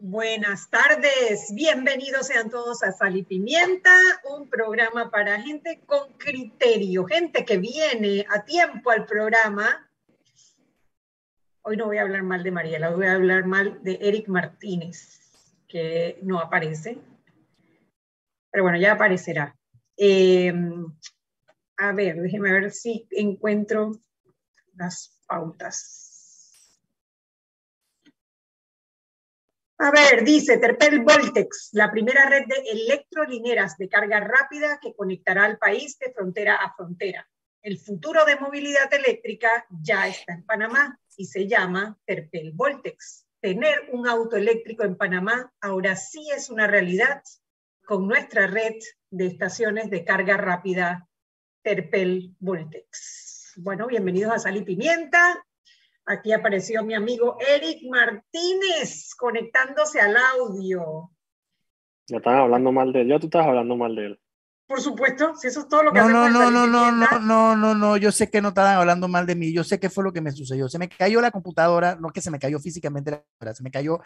Buenas tardes, bienvenidos sean todos a Sal y Pimienta, un programa para gente con criterio, gente que viene a tiempo al programa. Hoy no voy a hablar mal de Mariela, voy a hablar mal de Eric Martínez, que no aparece, pero bueno, ya aparecerá. Eh, a ver, déjeme ver si encuentro las pautas. A ver, dice Terpel Voltex, la primera red de electrolineras de carga rápida que conectará al país de frontera a frontera. El futuro de movilidad eléctrica ya está en Panamá y se llama Terpel Voltex. Tener un auto eléctrico en Panamá ahora sí es una realidad con nuestra red de estaciones de carga rápida Terpel Voltex. Bueno, bienvenidos a Sal y Pimienta. Aquí apareció mi amigo Eric Martínez conectándose al audio. Ya están hablando mal de él. Ya tú estás hablando mal de él. Por supuesto, si eso es todo lo que no, no No, no, no, no, no, no, no, yo sé que no estaban hablando mal de mí, yo sé que fue lo que me sucedió. Se me cayó la computadora, no que se me cayó físicamente la computadora, se me cayó,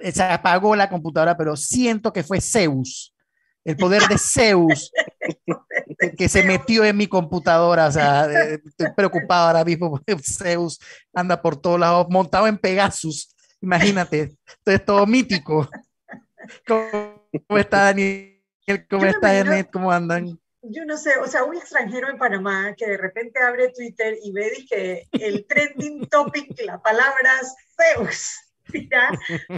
eh, se apagó la computadora, pero siento que fue Zeus el poder de Zeus que se metió en mi computadora. O sea, eh, estoy preocupado ahora mismo porque Zeus anda por todos lados, montado en Pegasus. Imagínate, es todo mítico. ¿Cómo, está Daniel? ¿Cómo está Janet? ¿Cómo andan? Yo no sé, o sea, un extranjero en Panamá que de repente abre Twitter y ve que el trending topic, la palabra Zeus Mira,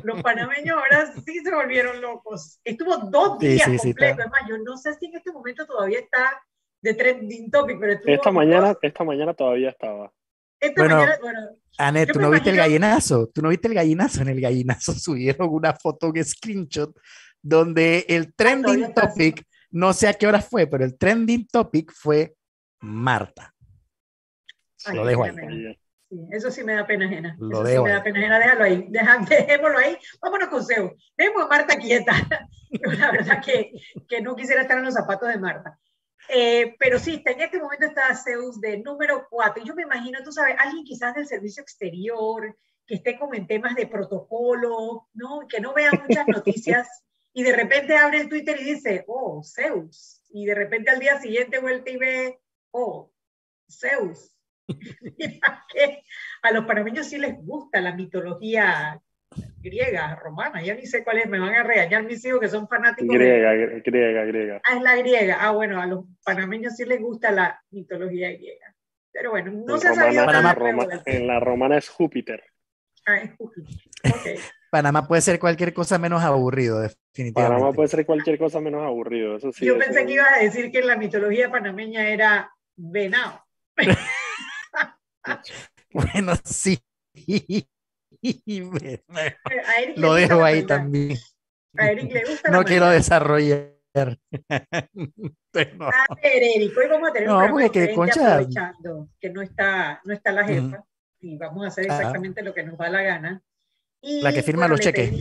los panameños ahora sí se volvieron locos. Estuvo dos días completos. Además, yo no sé si en este momento todavía está de trending topic, pero esta mañana, esta mañana todavía estaba. Esta bueno, mañana, bueno. Anet, ¿tú no viste el gallinazo? ¿Tú no viste el gallinazo? En el gallinazo subieron una foto, un screenshot, donde el trending topic, no sé a qué hora fue, pero el trending topic fue Marta. Lo dejo ahí eso sí me da pena ajena. eso sí me da pena ajena, déjalo ahí, dejémoslo ahí. Vámonos con Zeus. Dejemos a Marta quieta. la verdad que, que, no quisiera estar en los zapatos de Marta. Eh, pero sí, en este momento está Zeus de número 4. Yo me imagino, tú sabes, alguien quizás del servicio exterior, que esté como en temas de protocolo, ¿no? que no vea muchas noticias y de repente abre el Twitter y dice, oh, Zeus. Y de repente al día siguiente vuelve y ve, oh, Zeus a los panameños sí les gusta la mitología griega, romana, ya ni sé cuál es, me van a regañar mis hijos que son fanáticos. Griega, griega, griega. Ah, es la griega. Ah, bueno, a los panameños sí les gusta la mitología griega. Pero bueno, no se ha sabido nada. en la romana es Júpiter. Ah, es Júpiter. Okay. Panamá puede ser cualquier cosa menos aburrido, definitivamente. Panamá puede ser cualquier cosa menos aburrido, eso sí. Yo pensé que ibas a decir que la mitología panameña era venado. bueno, sí. Lo dejo ahí también. A Eric le gusta. No quiero desarrollar. A ver, Eric, hoy vamos a tener no, un que, concha... aprovechando que no está, no está la jefa y vamos a hacer exactamente lo que nos da la gana. Y, la que firma los cheques.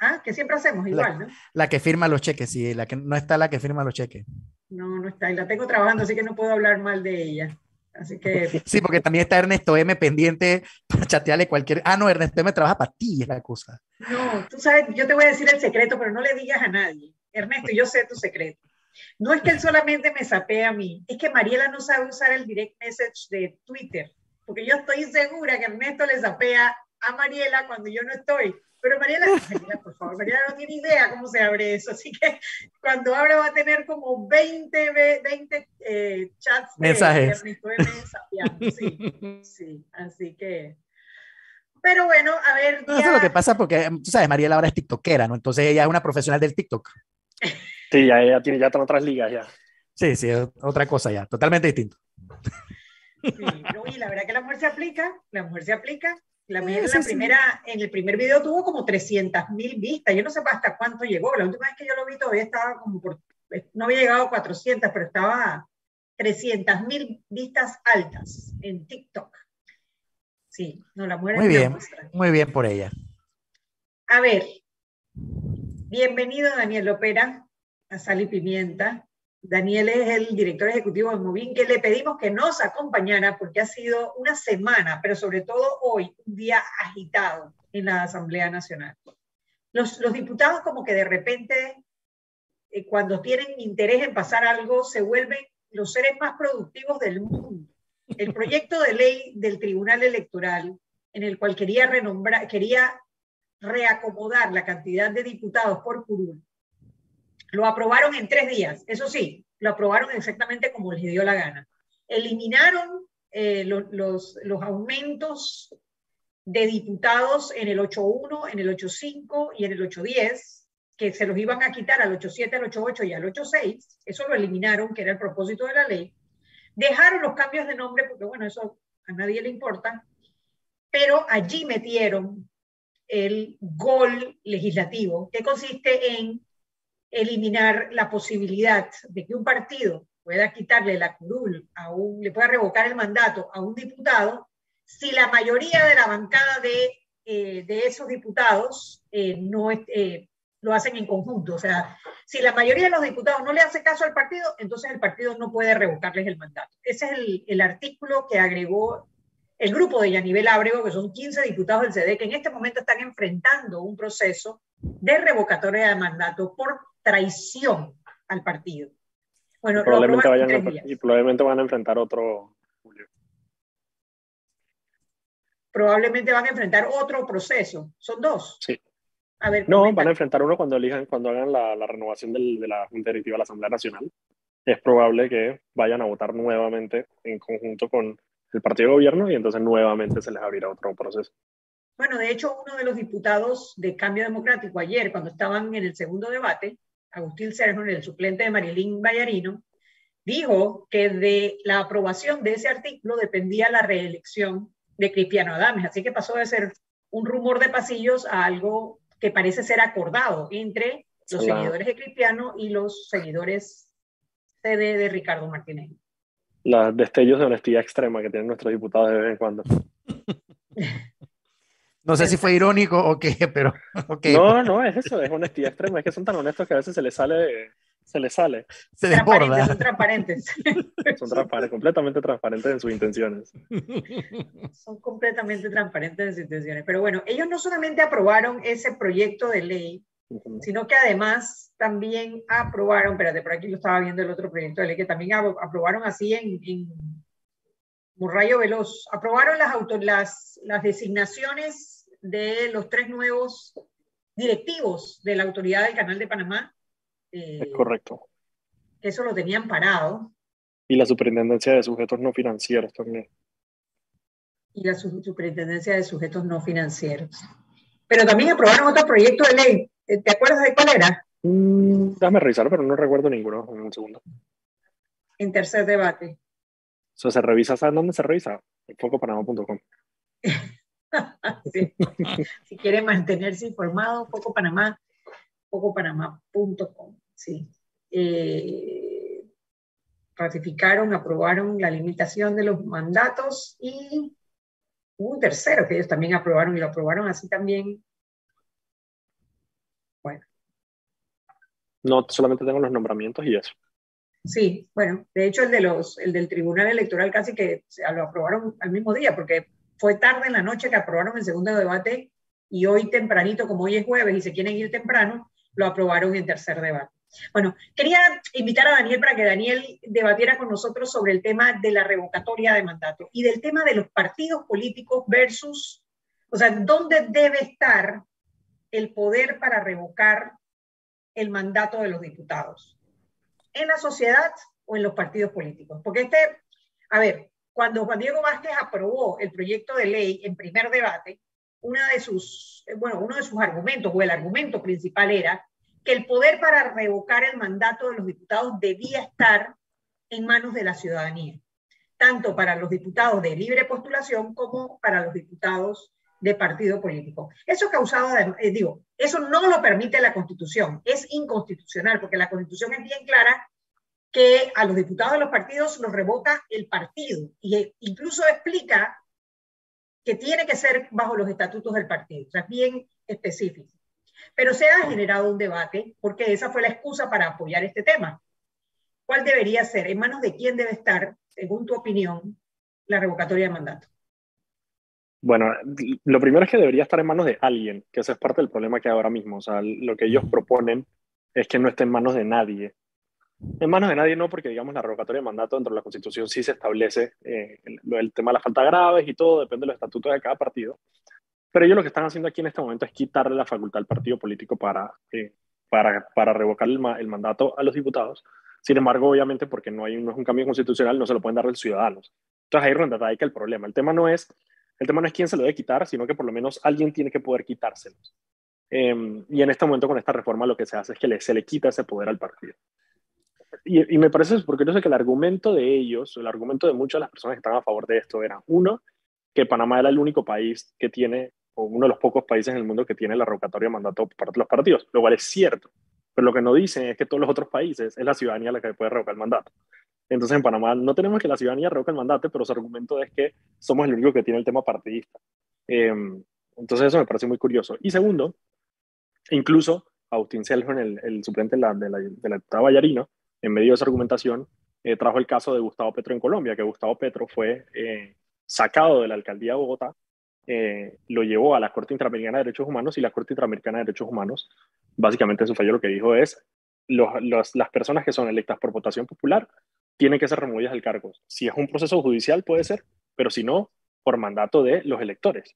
Ah, que siempre hacemos igual, la, ¿no? La que firma los cheques, sí, la que no está la que firma los cheques. No, no está, y la tengo trabajando, así que no puedo hablar mal de ella. Así que... Sí, porque también está Ernesto M pendiente para chatearle cualquier... Ah, no, Ernesto M trabaja para ti, es la cosa. No, tú sabes, yo te voy a decir el secreto, pero no le digas a nadie. Ernesto, yo sé tu secreto. No es que él solamente me sapee a mí, es que Mariela no sabe usar el direct message de Twitter, porque yo estoy segura que Ernesto le sapea a Mariela cuando yo no estoy. Pero Mariela, por favor, Mariela no tiene idea cómo se abre eso, así que cuando abra va a tener como 20, 20 eh, chats mensajes. De sí, sí, así que... Pero bueno, a ver. Eso es lo que pasa porque, tú sabes, Mariela ahora es tiktokera, ¿no? Entonces ella es una profesional del TikTok. Sí, ya ella tiene ya otras ligas ya. Sí, sí, otra cosa ya, totalmente distinto. Sí, y la verdad que la mujer se aplica, la mujer se aplica, la, primera, en el primer video tuvo como 300 mil vistas. Yo no sé hasta cuánto llegó. La última vez que yo lo vi todavía estaba como por, no había llegado a 400, pero estaba 300 mil vistas altas en TikTok. Sí, no, la mujer Muy bien, muy bien por ella. A ver, bienvenido Daniel Opera a Sal y Pimienta. Daniel es el director ejecutivo de Movin, que le pedimos que nos acompañara porque ha sido una semana, pero sobre todo hoy, un día agitado en la Asamblea Nacional. Los, diputados como que de repente, eh, cuando tienen interés en pasar algo, se vuelven los seres más productivos del mundo. El proyecto de ley del Tribunal Electoral, en el cual quería renombrar, quería reacomodar la cantidad de diputados por curul, lo aprobaron en tres días. Eso sí, lo aprobaron exactamente como les dio la gana. Eliminaron eh, los, los aumentos de diputados en el 8.1, en el 8.5 y en el 8.10, que se los iban a quitar al 8.7, al 8.8 y al 8.6. Eso lo eliminaron, que era el propósito de la ley. Dejaron los cambios de nombre, porque bueno, eso a nadie le importa, pero allí metieron el gol legislativo, que consiste en eliminar la posibilidad de que un partido pueda quitarle la curul, a un, le pueda revocar el mandato a un diputado, si la mayoría de la bancada de, eh, de esos diputados eh, no eh, lo hacen en conjunto. O sea, si la mayoría de los diputados no le hace caso al partido, entonces el partido no puede revocarles el mandato. Ese es el, artículo que agregó el grupo de Yanivel Ábrego, que son 15 diputados del CD, que en este momento están enfrentando un proceso de revocatoria de mandato por traición al partido. Bueno, probablemente vayan y probablemente van a enfrentar otro, Probablemente van a enfrentar otro proceso. Son dos. Sí. A ver, no, van a enfrentar uno cuando elijan, cuando hagan la, la renovación del, de la Junta Directiva de la Asamblea Nacional. Es probable que vayan a votar nuevamente en conjunto con el partido de gobierno y entonces nuevamente se les abrirá otro proceso. Bueno, de hecho, uno de los diputados de Cambio Democrático ayer, cuando estaban en el segundo debate, Agustín Sergio, el suplente de Marilín Vallarino, dijo que de la aprobación de ese artículo dependía la reelección de Cristiano Adames. Así que pasó de ser un rumor de pasillos a algo que parece ser acordado entre los seguidores de Cristiano y los seguidores de, de Ricardo Martínez. Los destellos de honestidad extrema que tienen nuestros diputados de vez en cuando. No sé si fue irónico o qué, pero. Okay. No, no, es eso, es honestidad extrema. Es que son tan honestos que a veces se les sale. Se les sale. Se desborda. Son transparentes. Son transparentes, completamente transparentes en sus intenciones. Son completamente transparentes en sus intenciones. Pero bueno, ellos no solamente aprobaron ese proyecto de ley, sino que además también aprobaron, espérate, por aquí lo estaba viendo el otro proyecto de ley, que también aprobaron así en, en Murrayo Veloz, aprobaron las, las, las designaciones de los tres nuevos directivos de la autoridad del Canal de Panamá. es correcto. Eso lo tenían parado. Y la superintendencia de sujetos no financieros también. Y la superintendencia de sujetos no financieros. Pero también aprobaron otro proyecto de ley. ¿Te acuerdas de cuál era? Mm, déjame revisar, pero no recuerdo ninguno. En un segundo. En tercer debate. Eso se revisa, ¿sabes dónde se revisa? Focopanamá.com. si quiere mantenerse informado, Focopanamá, focopanamá.com. Sí. Eh, ratificaron, aprobaron la limitación de los mandatos y hubo un tercero que ellos también aprobaron y lo aprobaron así también. Bueno. No, solamente tengo los nombramientos y eso. Sí, bueno, de hecho el, de los, el del Tribunal Electoral casi que lo aprobaron al mismo día, porque fue tarde en la noche que aprobaron el segundo debate y hoy tempranito, como hoy es jueves y se quieren ir temprano, lo aprobaron en tercer debate. Bueno, quería invitar a Daniel para que Daniel debatiera con nosotros sobre el tema de la revocatoria de mandato y del tema de los partidos políticos versus, o sea, dónde debe estar el poder para revocar el mandato de los diputados en la sociedad o en los partidos políticos. Porque este, a ver, cuando Juan Diego Vázquez aprobó el proyecto de ley en primer debate, una de sus, eh, bueno, uno de sus argumentos o el argumento principal era que el poder para revocar el mandato de los diputados debía estar en manos de la ciudadanía, tanto para los diputados de libre postulación como para los diputados de partido político. Eso causado, eh, digo, eso no lo permite la Constitución, es inconstitucional, porque la Constitución es bien clara que a los diputados de los partidos los revoca el partido, e incluso explica que tiene que ser bajo los estatutos del partido, o sea, es bien específico. Pero se ha generado un debate, porque esa fue la excusa para apoyar este tema. ¿Cuál debería ser? ¿En manos de quién debe estar, según tu opinión, la revocatoria de mandato? Bueno, lo primero es que debería estar en manos de alguien, que ese es parte del problema que hay ahora mismo. O sea, lo que ellos proponen es que no esté en manos de nadie. En manos de nadie no, porque digamos la revocatoria de mandato dentro de la Constitución sí se establece eh, el, tema de las faltas graves y todo, depende de los estatutos de cada partido. Pero ellos lo que están haciendo aquí en este momento es quitarle la facultad al partido político para, eh, para, para, revocar el, el, mandato a los diputados. Sin embargo, obviamente, porque no, hay, no es un cambio constitucional, no se lo pueden dar a los ciudadanos. Entonces ahí es donde radica el problema. El tema no es el tema no es quién se lo debe quitar, sino que por lo menos alguien tiene que poder quitárselos. Em, y en este momento con esta reforma lo que se hace es que se le quita ese poder al partido. Y, me parece porque yo sé que el argumento de ellos, el argumento de muchas de las personas que están a favor de esto era, uno, que Panamá era el único país que tiene, o uno de los pocos países en el mundo que tiene la revocatoria de mandato por parte los partidos, lo cual es cierto. Pero lo que no dicen es que todos los otros países es la ciudadanía la que puede revocar el mandato. Entonces en Panamá no tenemos que la ciudadanía revoque el mandato, pero su argumento es que somos el único que tiene el tema partidista. Em, entonces eso me parece muy curioso. Y segundo, incluso Agustín Seljo, el, el suplente de la, de, la, de Vallarino, en medio de esa argumentación, eh, trajo el caso de Gustavo Petro en Colombia, que Gustavo Petro fue eh, sacado de la alcaldía de Bogotá, eh, lo llevó a la Corte Interamericana de Derechos Humanos y la Corte Interamericana de Derechos Humanos, básicamente su fallo lo que dijo es, los, las personas que son electas por votación popular tienen que ser removidas del cargo. Si es un proceso judicial, puede ser, pero si no, por mandato de los electores.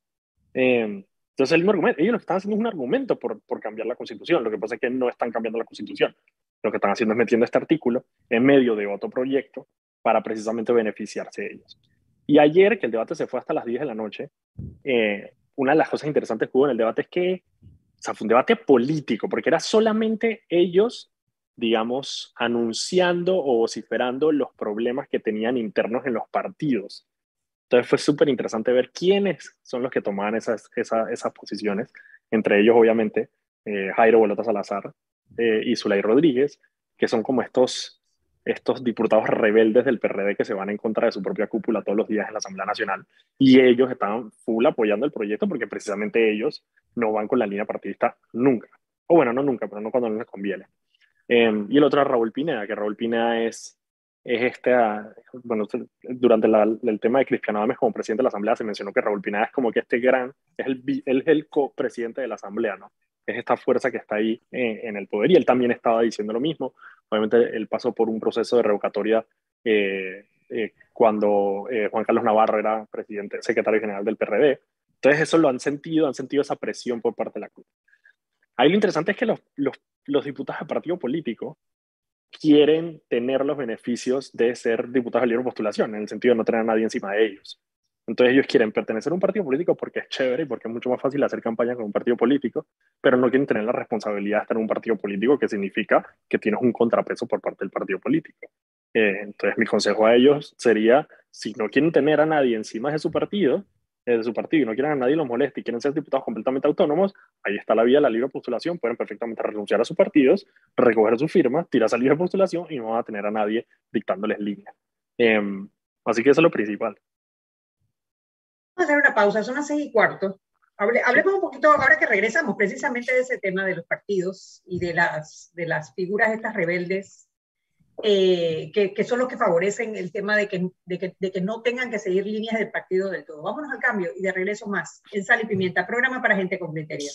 Eh, entonces, el argumento, ellos lo que están haciendo es un argumento por, por cambiar la constitución. Lo que pasa es que no están cambiando la constitución. Lo que están haciendo es metiendo este artículo en medio de otro proyecto para precisamente beneficiarse de ellos. Y ayer, que el debate se fue hasta las 10 de la noche, eh, una de las cosas interesantes que hubo en el debate es que, o fue un debate político, porque era solamente ellos digamos, anunciando o vociferando los problemas que tenían internos en los partidos. Entonces fue súper interesante ver quiénes son los que tomaban esas, esas, posiciones, entre ellos obviamente eh, Jairo Bolota Salazar eh, y Zulay Rodríguez, que son como estos, estos diputados rebeldes del PRD que se van en contra de su propia cúpula todos los días en la Asamblea Nacional. Y ellos estaban full apoyando el proyecto porque precisamente ellos no van con la línea partidista nunca. O bueno, no nunca, pero no cuando les conviene. Em, y el otro es Raúl Pineda, que Raúl Pineda es, es este, ah, bueno, durante el tema de Cristiano Adames como presidente de la Asamblea se mencionó que Raúl Pineda es como que este gran, es el, es el copresidente de la Asamblea, ¿no? Es esta fuerza que está ahí eh, en el poder y él también estaba diciendo lo mismo. Obviamente él pasó por un proceso de revocatoria eh, eh, cuando Juan Carlos Navarro era presidente, secretario general del PRD. Entonces eso lo han sentido, han sentido esa presión por parte de la CUT. Ahí lo interesante es que los, los, diputados de partido político quieren tener los beneficios de ser diputados de libre postulación, en el sentido de no tener a nadie encima de ellos. Entonces ellos quieren pertenecer a un partido político porque es chévere y porque es mucho más fácil hacer campaña con un partido político, pero no quieren tener la responsabilidad de estar en un partido político que significa que tienes un contrapeso por parte del partido político. Eh, entonces mi consejo a ellos sería, si no quieren tener a nadie encima de su partido, de su partido y no quieren a nadie los moleste y quieren ser diputados completamente autónomos, ahí está la vía de la libre postulación. Pueden perfectamente renunciar a sus partidos, recoger su firma, tirar esa libre postulación y no van a tener a nadie dictándoles línea. Em, así que eso es lo principal. Vamos a hacer una pausa, son las seis y cuarto. hablemos un poquito, ahora que regresamos precisamente de ese tema de los partidos y de las, de las figuras estas rebeldes eh, que, son los que favorecen el tema de que, de que, de, que, no tengan que seguir líneas del partido del todo. Vámonos al cambio y de regreso más en Sal y Pimienta, programa para gente con criterio.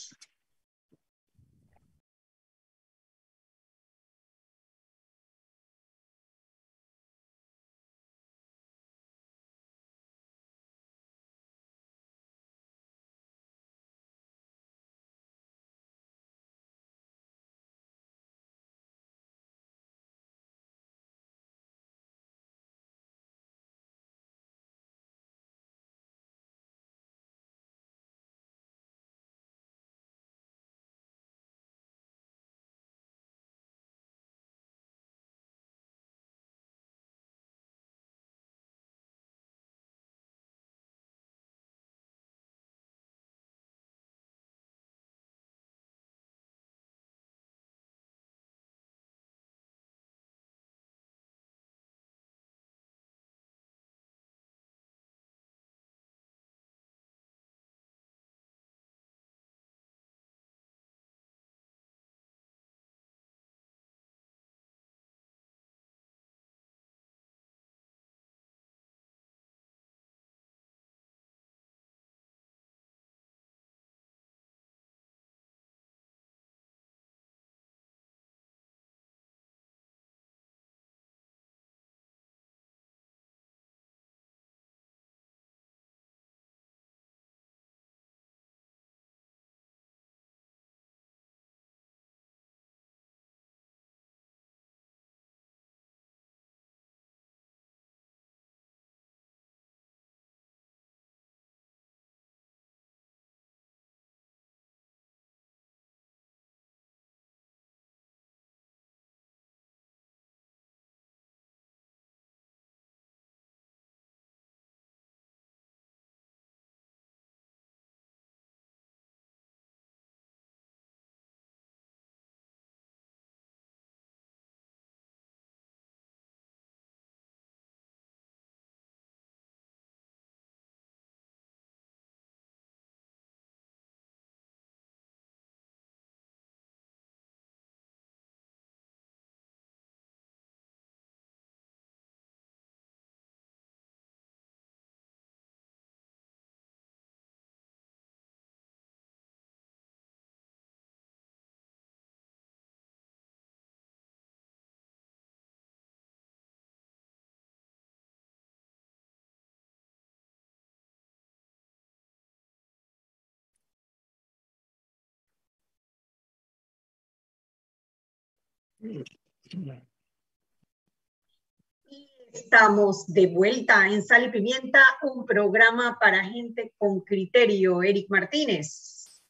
Estamos de vuelta en Sal y Pimienta, un programa para gente con criterio. Eric Martínez.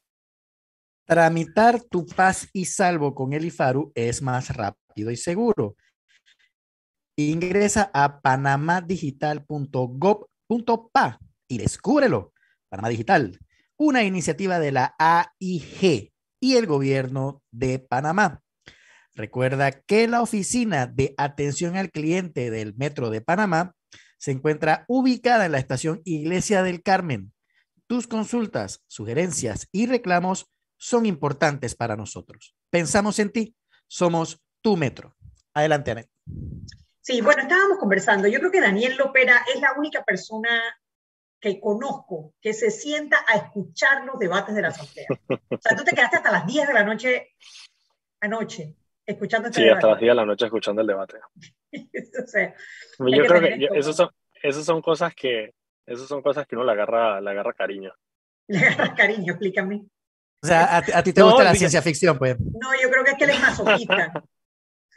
Tramitar tu paz y salvo con el IFARU es más rápido y seguro. Ingresa a panamadigital.gov.pa y descúbrelo. Panamá Digital, una iniciativa de la AIG y el gobierno de Panamá. Recuerda que la oficina de atención al cliente del Metro de Panamá se encuentra ubicada en la estación Iglesia del Carmen. Tus consultas, sugerencias y reclamos son importantes para nosotros. Pensamos en ti, somos tu Metro. Adelante, Anet. Sí, bueno, estábamos conversando. Yo creo que Daniel Lopera es la única persona que conozco que se sienta a escuchar los debates de la Asamblea. O sea, tú te quedaste hasta las 10 de la noche anoche escuchando este Sí, hasta las 10 de la noche escuchando el debate. Yo creo que, eso son, esas son cosas que esas son cosas que uno le agarra, le agarra cariño. Le agarra cariño, explícame. O sea, a, ti te gusta la ciencia ficción, pues. No, yo creo que es que él es masoquista.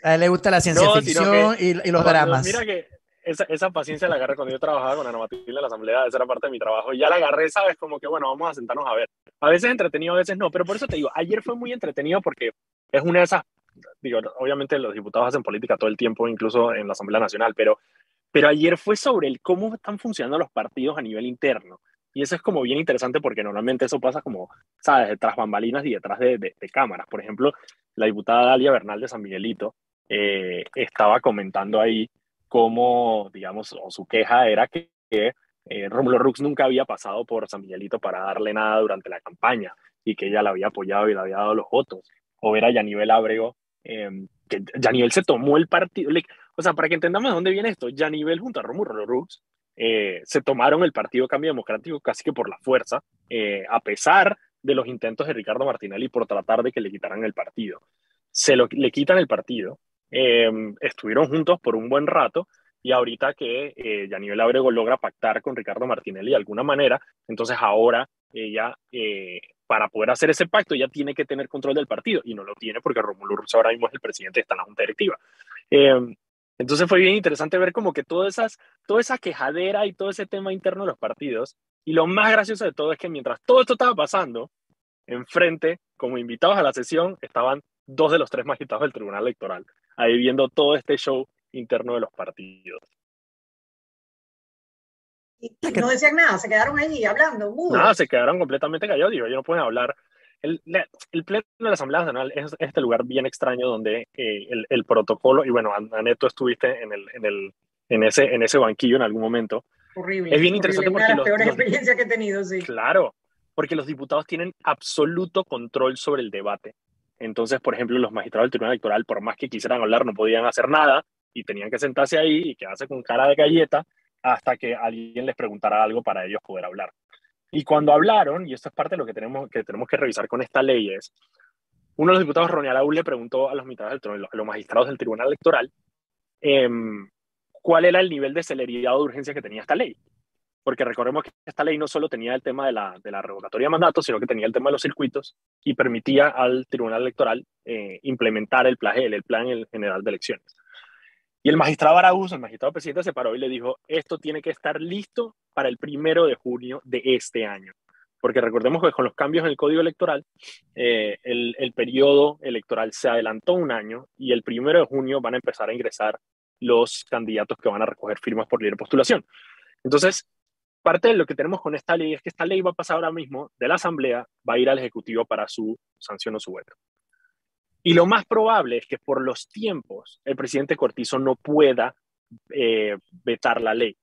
a él le gusta la ciencia ficción y, los dramas. Mira que esa, esa, paciencia la agarré cuando yo trabajaba con Ana Matilde en la asamblea, esa era parte de mi trabajo, y ya la agarré, sabes, como que bueno, vamos a sentarnos a ver. A veces entretenido, a veces no, pero por eso te digo, ayer fue muy entretenido porque es una de esas, obviamente los diputados hacen política todo el tiempo, incluso en la Asamblea Nacional, pero, pero ayer fue sobre el cómo están funcionando los partidos a nivel interno. Y eso es como bien interesante porque normalmente eso pasa como, ¿sabes?, detrás bambalinas y detrás de, de, cámaras. Por ejemplo, la diputada Dalia Bernal de San Miguelito eh, estaba comentando ahí cómo, digamos, o su queja era que, que eh, Rómulo Rux nunca había pasado por San Miguelito para darle nada durante la campaña y que ella la había apoyado y le había dado los votos. O ver a Yanivel Abrego, eh, que Yanivel se tomó el partido. o sea, para que entendamos de dónde viene esto, Yanivel junto a Rómulo Rux eh, se tomaron el Partido Cambio Democrático casi que por la fuerza, eh, a pesar de los intentos de Ricardo Martinelli por tratar de que le quitaran el partido. Se lo, le quitan el partido, Em, estuvieron juntos por un buen rato y ahorita que eh, Yanivel Abrego logra pactar con Ricardo Martinelli de alguna manera, entonces ahora ella, eh, para poder hacer ese pacto, ya tiene que tener control del partido y no lo tiene porque Romulo Ruz ahora mismo es el presidente, está en la junta directiva. Em, entonces fue bien interesante ver como que todas esas, toda esa quejadera y todo ese tema interno de los partidos. Y lo más gracioso de todo es que mientras todo esto estaba pasando, enfrente, como invitados a la sesión, estaban dos de los tres magistrados del Tribunal Electoral ahí viendo todo este show interno de los partidos. Y, no decían nada, se quedaron ahí hablando. Nada, se quedaron completamente callados, digo, ellos no pueden hablar. El, el, Pleno de la Asamblea Nacional es este lugar bien extraño donde eh, el, el, protocolo, y bueno, Aneto estuviste en, el, en, el, en, ese, en ese banquillo en algún momento. Horrible. Es bien interesante porque. Una de las peores experiencias que he tenido, sí. Claro, porque los diputados tienen absoluto control sobre el debate. Entonces, por ejemplo, los magistrados del Tribunal Electoral, por más que quisieran hablar, no podían hacer nada y tenían que sentarse ahí y quedarse con cara de galleta hasta que alguien les preguntara algo para ellos poder hablar. Y cuando hablaron, y esto es parte de lo que tenemos que, tenemos que revisar con esta ley, es, uno de los diputados, Ronnie Araúl, le preguntó a los, a los magistrados del Tribunal Electoral eh, cuál era el nivel de celeridad o de urgencia que tenía esta ley porque recordemos que esta ley no solo tenía el tema de la, de la revocatoria de mandato, sino que tenía el tema de los circuitos y permitía al Tribunal Electoral eh, implementar el, PLAGEL, el Plan General de Elecciones. Y el magistrado Araúz, el magistrado presidente, se paró y le dijo, esto tiene que estar listo para el primero de junio de este año. Porque recordemos que con los cambios en el Código Electoral, eh, el, el periodo electoral se adelantó un año y el primero de junio van a empezar a ingresar los candidatos que van a recoger firmas por libre postulación. Entonces, parte de lo que tenemos con esta ley es que esta ley va a pasar ahora mismo de la Asamblea, va a ir al Ejecutivo para su sanción o su veto. Y lo más probable es que por los tiempos el presidente Cortizo no pueda eh, vetar la ley,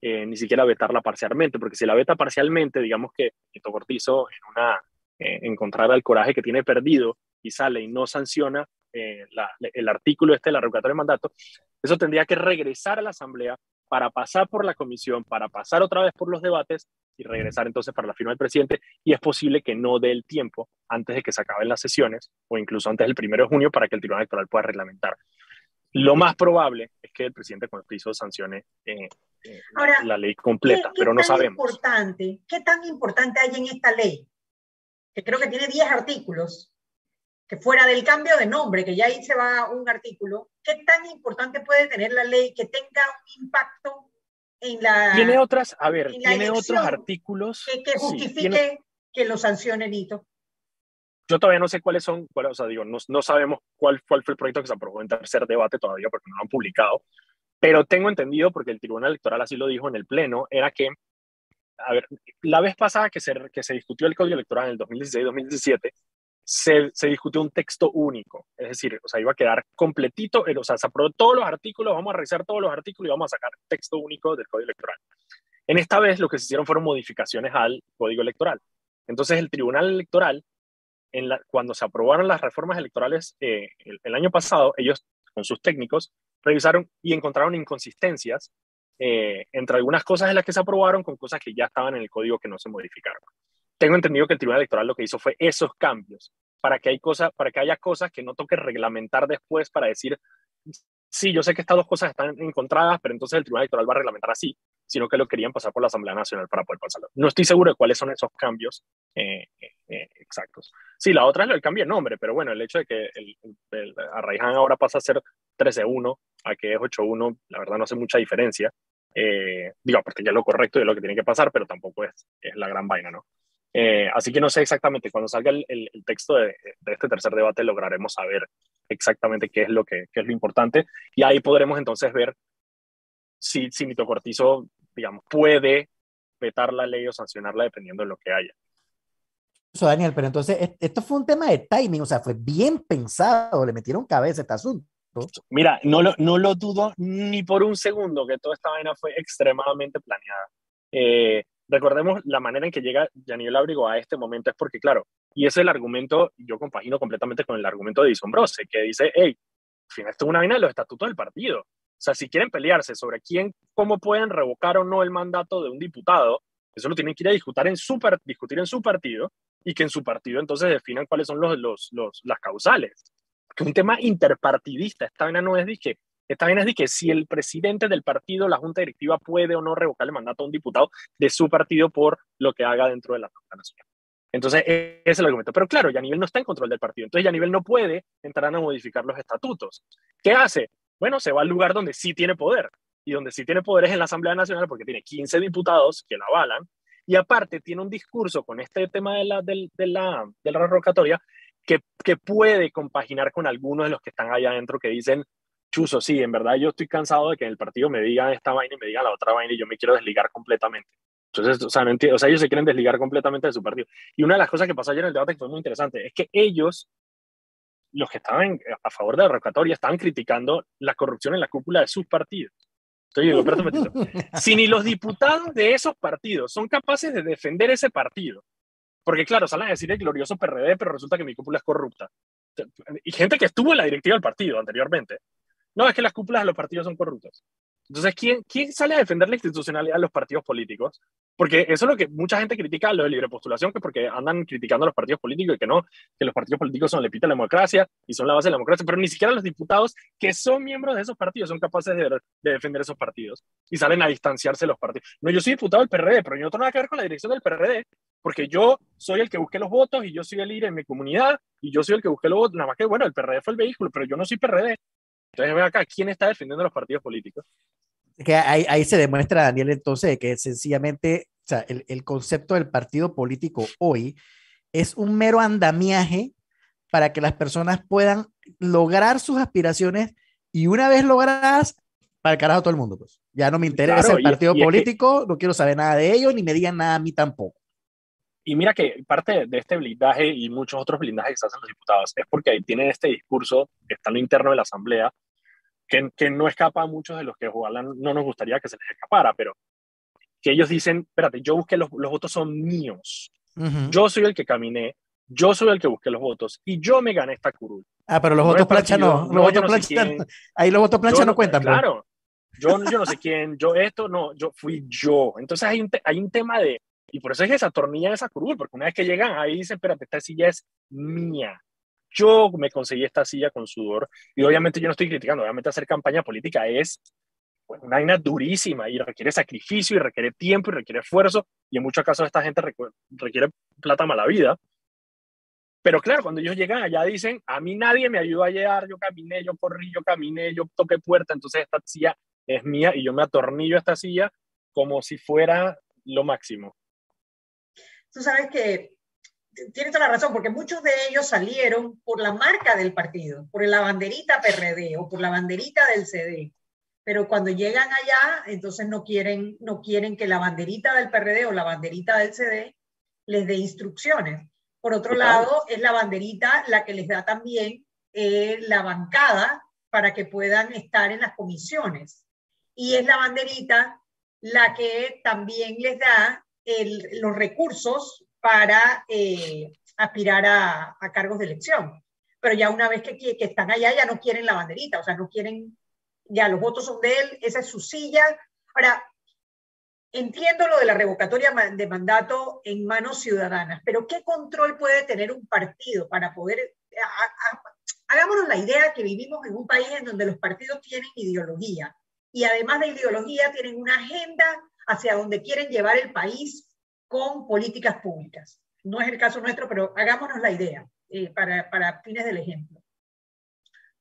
eh, ni siquiera vetarla parcialmente, porque si la veta parcialmente, digamos que Cortizo en una eh, el coraje que tiene perdido y sale y no sanciona el artículo este de la revocatoria de mandato, eso tendría que regresar a la Asamblea para pasar por la comisión, para pasar otra vez por los debates y regresar entonces para la firma del presidente. Y es posible que no dé el tiempo antes de que se acaben las sesiones o incluso antes del primero de junio para que el Tribunal Electoral pueda reglamentar. Lo más probable es que el presidente Cortizo sancione eh, eh, la ley completa, pero no sabemos. Importante, ¿Qué tan importante hay en esta ley? Que creo que tiene 10 artículos. Que fuera del cambio de nombre, que ya ahí se va un artículo, ¿qué tan importante puede tener la ley que tenga un impacto en la... Tiene otras, a ver, tiene otros artículos. Que, justifique que lo sancione Nito. Yo todavía no sé cuáles son, o sea, digo, no, no sabemos cuál, cuál fue el proyecto que se aprobó en tercer debate todavía porque no lo han publicado, pero tengo entendido, porque el Tribunal Electoral así lo dijo en el Pleno, era que, a ver, la vez pasada que se, que se discutió el Código Electoral en el 2016-2017, se, se, discutió un texto único, es decir, o sea, iba a quedar completito, o sea, se aprobó todos los artículos, vamos a revisar todos los artículos y vamos a sacar texto único del Código Electoral. En esta vez lo que se hicieron fueron modificaciones al Código Electoral. Entonces el Tribunal Electoral, en la, cuando se aprobaron las reformas electorales eh, el, año pasado, ellos con sus técnicos revisaron y encontraron inconsistencias eh, entre algunas cosas en las que se aprobaron con cosas que ya estaban en el código que no se modificaron tengo entendido que el Tribunal Electoral lo que hizo fue esos cambios, para que, hay cosas, para que haya cosas que no toque reglamentar después para decir, sí, yo sé que estas dos cosas están encontradas, pero entonces el Tribunal Electoral va a reglamentar así, sino que lo querían pasar por la Asamblea Nacional para poder pasarlo. No estoy seguro de cuáles son esos cambios eh, eh, eh, exactos. Sí, la otra es el cambio de nombre, pero bueno, el hecho de que el, el, ahora pasa a ser 13-1 a que es 8-1, la verdad no hace mucha diferencia. digo, aparte ya es lo correcto y lo que tiene que pasar, pero tampoco es, es la gran vaina, ¿no? Eh, así que no sé exactamente, cuando salga el, texto de, este tercer debate lograremos saber exactamente qué es lo que es lo importante y ahí podremos entonces ver si, si Cortizo, digamos, puede vetar la ley o sancionarla dependiendo de lo que haya. Eso, Daniel, pero entonces esto fue un tema de timing, o sea, fue bien pensado, le metieron cabeza a este asunto. Mira, no lo, no lo dudo ni por un segundo que toda esta vaina fue extremadamente planeada. Eh, recordemos la manera en que llega Daniel Abrigo a este momento es porque, claro, y ese es el argumento, yo compagino completamente con el argumento de Isombrose, que dice, hey, al final esto es una vaina de los estatutos del partido. O sea, si quieren pelearse sobre quién, cómo pueden revocar o no el mandato de un diputado, eso lo tienen que ir a discutir en su, discutir en su partido y que en su partido entonces definan cuáles son los, los, los las causales. Que un tema interpartidista, esta vaina no es que esta vaina es de que si el presidente del partido, la junta directiva, puede o no revocar el mandato a un diputado de su partido por lo que haga dentro de la Junta Nacional. Entonces, ese es el argumento. Pero claro, nivel no está en control del partido. Entonces, nivel no puede entrar a modificar los estatutos. ¿Qué hace? Bueno, se va al lugar donde sí tiene poder. Y donde sí tiene poder es en la Asamblea Nacional porque tiene 15 diputados que la avalan. Y aparte tiene un discurso con este tema de la, de, la, de la revocatoria que, que puede compaginar con algunos de los que están allá adentro que dicen, sí, en verdad yo estoy cansado de que en el partido me digan esta vaina y me digan la otra vaina y yo me quiero desligar completamente. Entonces, o sea, no entiendo, o sea, ellos se quieren desligar completamente de su partido. Y una de las cosas que pasó ayer en el debate que fue muy interesante es que ellos, los que estaban a favor de la revocatoria, estaban criticando la corrupción en la cúpula de sus partidos. Entonces, digo, si ni los diputados de esos partidos son capaces de defender ese partido, porque claro, salen a decir el glorioso PRD, pero resulta que mi cúpula es corrupta. Y gente que estuvo en la directiva del partido anteriormente, no, es que las cúpulas de los partidos son corruptas. Entonces, ¿quién, ¿quién sale a defender la institucionalidad de los partidos políticos? Porque eso es lo que mucha gente critica, lo de libre postulación, que porque andan criticando a los partidos políticos y que no, que los partidos políticos son le pita la democracia y son la base de la democracia, pero ni siquiera los diputados que son miembros de esos partidos son capaces de, de defender esos partidos y salen a distanciarse de los partidos. No, yo soy diputado del PRD, pero yo no tengo nada que ver con la dirección del PRD, porque yo soy el que busqué los votos y yo soy el líder en mi comunidad y yo soy el que busqué los votos, nada más que, bueno, el PRD fue el vehículo, pero yo no soy PRD. Entonces, ve acá, ¿quién está defendiendo los partidos políticos? Que ahí, ahí se demuestra, Daniel, entonces, que sencillamente, o sea, el, el concepto del partido político hoy es un mero andamiaje para que las personas puedan lograr sus aspiraciones y una vez logradas, para el carajo todo el mundo, pues. Ya no me interesa el partido político, no quiero saber nada de ellos, ni me digan nada a mí tampoco. Y mira que parte de este blindaje y muchos otros blindajes que se hacen los diputados es porque tienen este discurso que está en lo interno de la Asamblea, que, que no escapa a muchos de los que ojalá no nos gustaría que se les escapara, pero que ellos dicen, espérate, yo busqué los, los votos son míos, yo soy el que caminé, yo soy el que busqué los votos y yo me gané esta curul. Ah, pero los votos plancha no, los votos plancha, ahí los votos plancha no, cuentan. Pues. Claro, yo, yo no sé quién, yo esto, no, yo fui yo. Entonces hay un, hay un tema de, y por eso es que se atornilla esa curul, porque una vez que llegan ahí dicen, espérate, esta silla es mía yo me conseguí esta silla con sudor y obviamente yo no estoy criticando, obviamente hacer campaña política es pues, una vaina durísima y requiere sacrificio y requiere tiempo y requiere esfuerzo y en muchos casos esta gente requiere plata mala vida. Pero claro, cuando ellos llegan allá dicen, a mí nadie me ayudó a llegar, yo caminé, yo corrí, yo caminé, yo toqué puerta, entonces esta silla es mía y yo me atornillo a esta silla como si fuera lo máximo. Tú sabes que tienes toda la razón, porque muchos de ellos salieron por la marca del partido, por la banderita PRD o por la banderita del CD. Pero cuando llegan allá, entonces no quieren, no quieren que la banderita del PRD o la banderita del CD les dé instrucciones. Por otro lado, es la banderita la que les da también eh, la bancada para que puedan estar en las comisiones. Y es la banderita la que también les da los recursos para eh, aspirar a, cargos de elección. Pero ya una vez que, que, están allá, ya no quieren la banderita, o sea, no quieren, ya los votos son de él, esa es su silla. Ahora, entiendo lo de la revocatoria de mandato en manos ciudadanas, pero ¿qué control puede tener un partido para poder... hagámonos la idea que vivimos en un país en donde los partidos tienen ideología y además de ideología tienen una agenda hacia donde quieren llevar el país con políticas públicas. No es el caso nuestro, pero hagámonos la idea eh, para, para fines del ejemplo.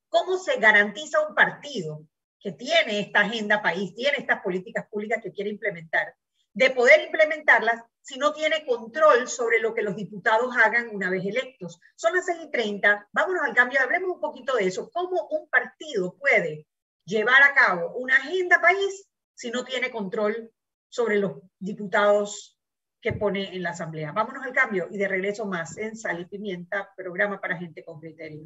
¿Cómo se garantiza un partido que tiene esta agenda país, tiene estas políticas públicas que quiere implementar, de poder implementarlas si no tiene control sobre lo que los diputados hagan una vez electos. Son las 6 y 30, vámonos al cambio, hablemos un poquito de eso. ¿Cómo un partido puede llevar a cabo una agenda país si no tiene control sobre los diputados que pone en la Asamblea. Vámonos al cambio y de regreso más en Sal y Pimienta, programa para gente con criterio.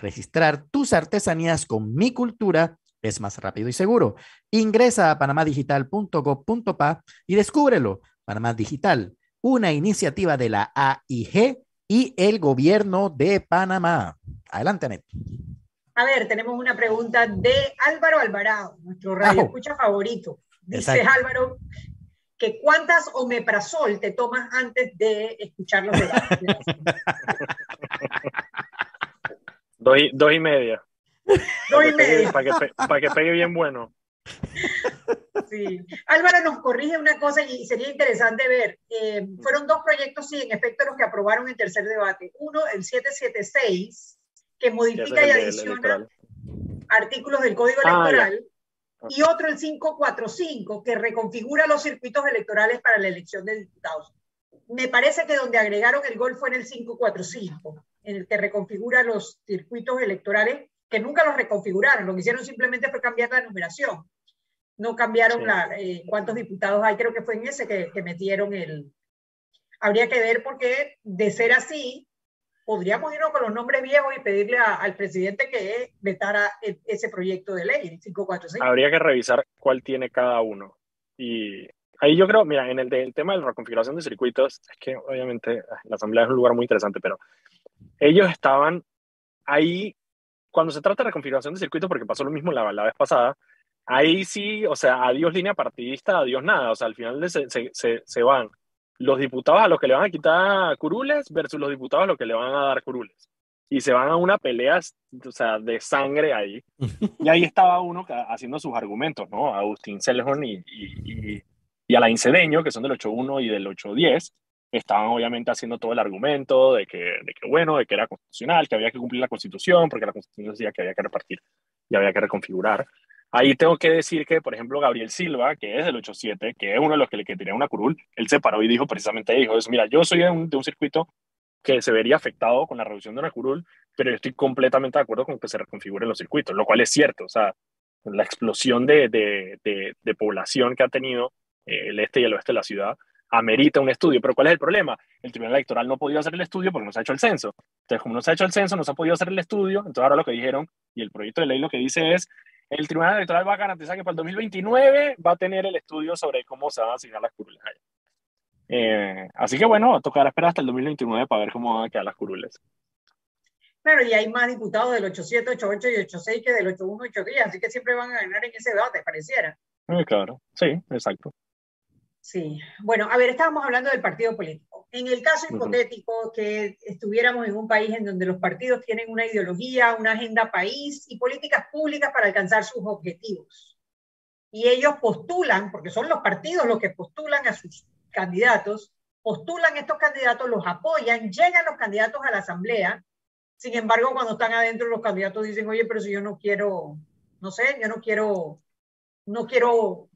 Registrar tus artesanías con mi cultura es más rápido y seguro. Ingresa a panamadigital.gov.pa y descúbrelo. Panamá Digital, una iniciativa de la AIG y el gobierno de Panamá. Adelante, Anet. A ver, tenemos una pregunta de Álvaro Alvarado, nuestro radio escucha favorito. Dice Álvaro que cuántas omeprazol te tomas antes de escuchar los debates. dos, y, dos y media. Dos y media. Para que, para que pegue bien bueno. Sí. Álvaro nos corrige una cosa y sería interesante ver. Eh, fueron dos proyectos, sí, en efecto, los que aprobaron en tercer debate. Uno, el 776, que modifica y adiciona artículos del Código ah, Electoral. Y otro, el 545, que reconfigura los circuitos electorales para la elección de diputados. Me parece que donde agregaron el gol fue en el 545, en el que reconfigura los circuitos electorales, que nunca los reconfiguraron, lo que hicieron simplemente fue cambiar la numeración. No cambiaron la, eh, cuántos diputados hay, creo que fue en ese que, que metieron el... Habría que ver porque de ser así, podríamos irnos con los nombres viejos y pedirle al presidente que vetara e, ese proyecto de ley, el 546. Habría que revisar cuál tiene cada uno. Y ahí yo creo, mira, en el, tema de la reconfiguración de circuitos, es que obviamente la Asamblea es un lugar muy interesante, pero ellos estaban ahí, cuando se trata de reconfiguración de circuitos, porque pasó lo mismo la, la vez pasada, ahí sí, o sea, adiós línea partidista, adiós nada, o sea, al final se, se, se, se van los diputados a los que le van a quitar curules versus los diputados a los que le van a dar curules. Y se van a una pelea o sea, de sangre ahí. Y ahí estaba uno haciendo sus argumentos, ¿no? Agustín Selhorn y, y, y, Alain Cedeño, que son del 8.1 y del 8.10, estaban obviamente haciendo todo el argumento de que, de que, bueno, de que era constitucional, que había que cumplir la constitución, porque la constitución decía que había que repartir y había que reconfigurar. Ahí tengo que decir que, por ejemplo, Gabriel Silva, que es del 8-7, que es uno de los que le tenía una curul, él se paró y dijo precisamente, dijo, es, mira, yo soy de un, de un circuito que se vería afectado con la reducción de una curul, pero yo estoy completamente de acuerdo con que se reconfiguren los circuitos, lo cual es cierto, o sea, la explosión de, de, de, población que ha tenido el este y el oeste de la ciudad amerita un estudio, pero ¿cuál es el problema? El Tribunal Electoral no ha podido hacer el estudio porque no se ha hecho el censo. Entonces, como no se ha hecho el censo, no se ha podido hacer el estudio, entonces ahora lo que dijeron, y el proyecto de ley lo que dice es, el Tribunal Electoral va a garantizar que para el 2029 va a tener el estudio sobre cómo se van a asignar las curules eh, así que bueno, va a tocar esperar hasta el 2029 para ver cómo van a quedar las curules. Claro, y hay más diputados del 87, 88 y 86 que del 81, 83, así que siempre van a ganar en ese debate, pareciera. Eh, claro, sí, exacto. Sí, bueno, a ver, estábamos hablando del partido político. En el caso hipotético que estuviéramos en un país en donde los partidos tienen una ideología, una agenda país y políticas públicas para alcanzar sus objetivos. Y ellos postulan, porque son los partidos los que postulan a sus candidatos, postulan estos candidatos, los apoyan, llegan los candidatos a la asamblea. Sin embargo, cuando están adentro, los candidatos dicen, oye, pero si yo no quiero, no sé, yo no quiero, no quiero